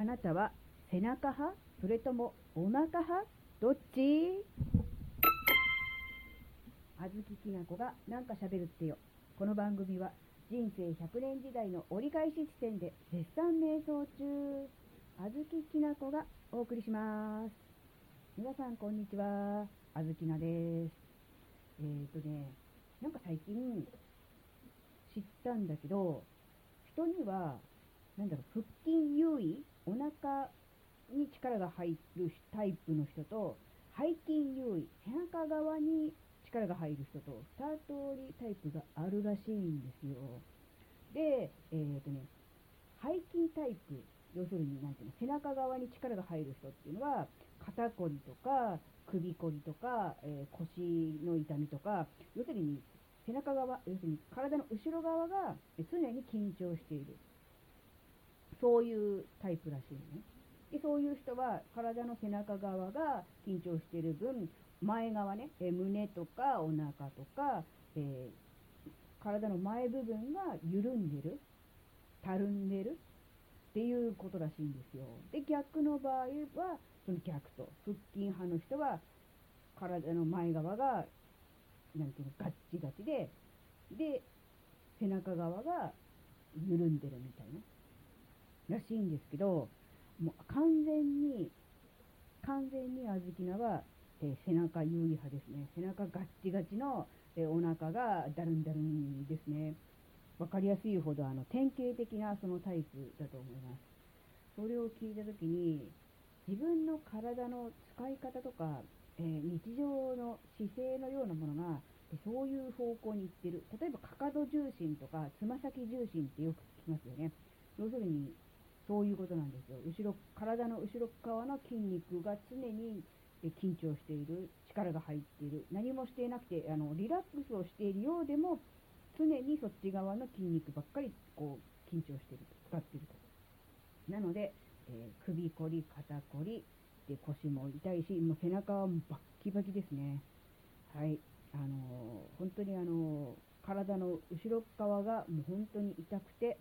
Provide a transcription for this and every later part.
あなたは背中派？それともお腹派？どっち？あずききなこがなんか喋るってよ。この番組は人生100年時代の折り返し地点で絶賛瞑想中、あずききなこがお送りします。皆さんこんにちは。あずきなです。えーとね、なんか最近知ったんだけど、人には、なんだろう、腹筋優位？お腹に力が入るタイプの人と、背筋優位、背中側に力が入る人と、2通りタイプがあるらしいんですよ。で、えーとね、背筋タイプ、要するに、なんていうの、背中側に力が入る人っていうのは、肩こりとか、首こりとか、えー、腰の痛みとか、要するに、背中側、要するに体の後ろ側が常に緊張している。そういうタイプらしいのね。で、そういう人は体の背中側が緊張している分、前側ね、え胸とかお腹とか、えー、体の前部分が緩んでる、たるんでるっていうことらしいんですよ。で、逆の場合は、その逆と、腹筋派の人は体の前側が、なんていうの、ガッチガチで、で、背中側が緩んでるみたいな、らしいんですけど、もう完全に、完全にあずきなは、えー、背中優位派ですね。背中ガッチガチの、えー、お腹がだるんだるんですね。わかりやすいほど、あの、典型的なそのタイプだと思います。それを聞いたときに、自分の体の使い方とか、えー、日常の姿勢のようなものが、そういう方向に行ってる。例えば、かかと重心とか、つま先重心ってよく聞きますよね。要するに、そういうことなんですよ。後ろ、体の後ろ側の筋肉が常に緊張している、力が入っている、何もしていなくて、あの、リラックスをしているようでも、常にそっち側の筋肉ばっかり、こう、緊張していると、使っていると。なので、えー、首こり、肩こり、で、腰も痛いし、もう背中はバッキバキですね。はい。あのー、本当にあのー、体の後ろ側がもう本当に痛くて、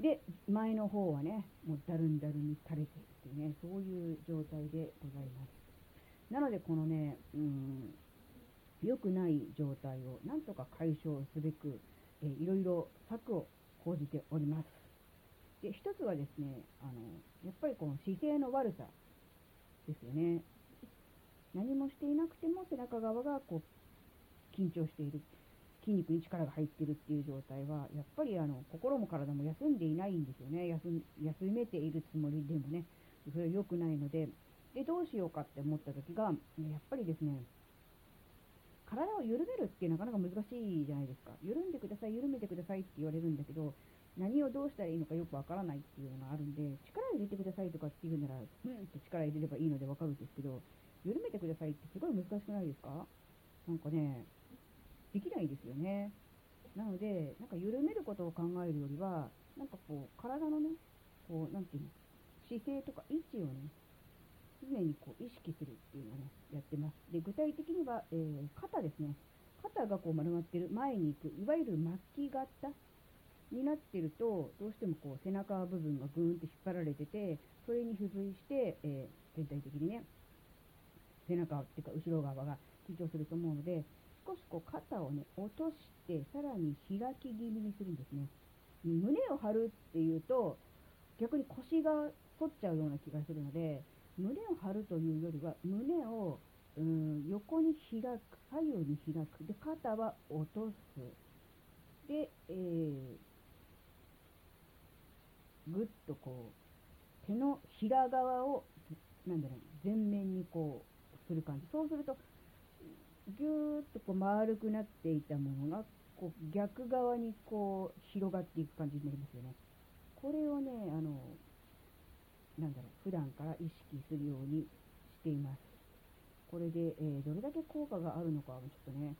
で、前の方はね、もうだるんだるに垂れているっていうね、そういう状態でございます。なので、このね、うん、良くない状態をなんとか解消すべく、えー、いろいろ策を講じております。で、一つはですね、あの、やっぱりこの姿勢の悪さですよね。何もしていなくても背中側がこう、緊張している。筋肉に力が入ってるっていう状態は、やっぱりあの、心も体も休んでいないんですよね。休、休めているつもりでもね、それは良くないので、で、どうしようかって思った時が、やっぱりですね、体を緩めるってなかなか難しいじゃないですか。緩んでください、緩めてくださいって言われるんだけど、何をどうしたらいいのかよくわからないっていうのがあるんで、力入れてくださいとかっていうなら、うんって力入れればいいのでわかるんですけど、緩めてくださいってすごい難しくないですか？なんかね、できないですよね。なので、なんか緩めることを考えるよりは、なんかこう、体のね、こう、なんていうの、姿勢とか位置をね、常にこう意識するっていうのをね、やってます。で、具体的には、えー、肩ですね。肩がこう丸まってる、前に行く、いわゆる巻き型になってると、どうしてもこう背中部分がぐーんって引っ張られてて、それに付随して、えー、全体的にね、背中っていうか後ろ側が緊張すると思うので、少しこう肩をね、落として、さらに開き気味にするんですね。胸を張るっていうと、逆に腰が反っちゃうような気がするので、胸を張るというよりは、胸をうん横に開く、左右に開く。で、肩は落とす。で、えー、ぐっとこう、手のひら側を、なんだろう、前面にこう、する感じ。そうすると、ぎゅーっとこう丸くなっていたものが、こう逆側にこう広がっていく感じになりますよね。これをね、あの、なんだろう、普段から意識するようにしています。これで、えー、どれだけ効果があるのかはちょっとね、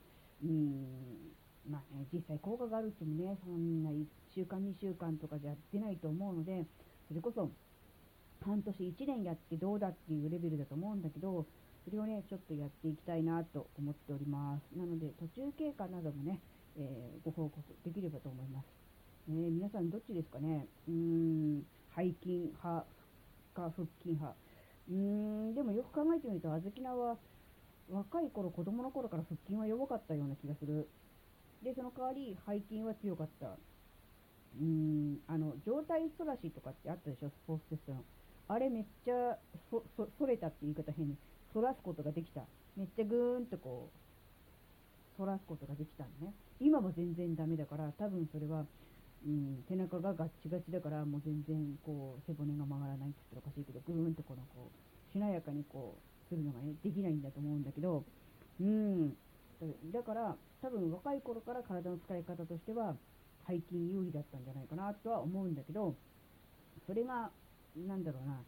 うん、まあね、実際効果があるってもね、そんな1週間、2週間とかじゃ出ないと思うので、それこそ半年、1年やってどうだっていうレベルだと思うんだけど、それをね、ちょっとやっていきたいなと思っております。なので、途中経過などもね、えー、ご報告できればと思います。えー、皆さんどっちですかね？うーん、背筋派、か腹筋派。うーん、でもよく考えてみると、あずきなは若い頃、子供の頃から腹筋は弱かったような気がする。で、その代わり背筋は強かった。うーん、あの、上体反らしとかってあったでしょ、スポーツテストの。あれめっちゃ、そ、そ、それたって言い方変に、反らすことができた。めっちゃぐーんとこう、反らすことができたのね。今は全然ダメだから、多分それは、うん、背中がガッチガチだから、もう全然こう、背骨が曲がらないって言ったらおかしいけど、ぐーんとこのこう、しなやかにこう、するのがね、できないんだと思うんだけど、うん、だから、多分若い頃から体の使い方としては、背筋有利だったんじゃないかなとは思うんだけど、それが、なんだろうな、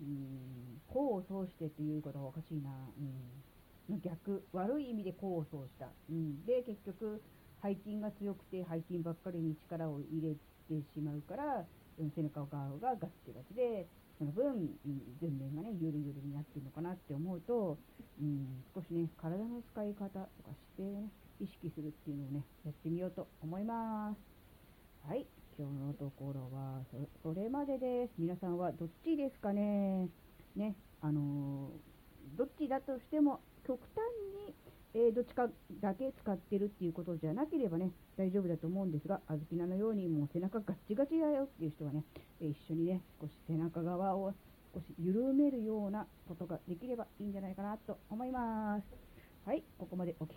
うん、功を奏してっていうことはおかしいな、うん、逆、悪い意味で功を奏した。うん、で、結局、背筋が強くて背筋ばっかりに力を入れてしまうから、背中側がガッチガチで、その分、前面がね、ゆるゆるになってるのかなって思うと、うん、少しね、体の使い方とか姿勢をね、意識するっていうのをね、やってみようと思います。はい、今日のところはそれまでです。皆さんはどっちですかね？ね、あの、どっちだとしても、極端に、えー、どっちかだけ使ってるっていうことじゃなければね、大丈夫だと思うんですが、あずきなのようにもう背中ガッチガチだよっていう人はね、え、一緒にね、少し背中側を少し緩めるようなことができればいいんじゃないかなと思います。はい、ここまでお聴き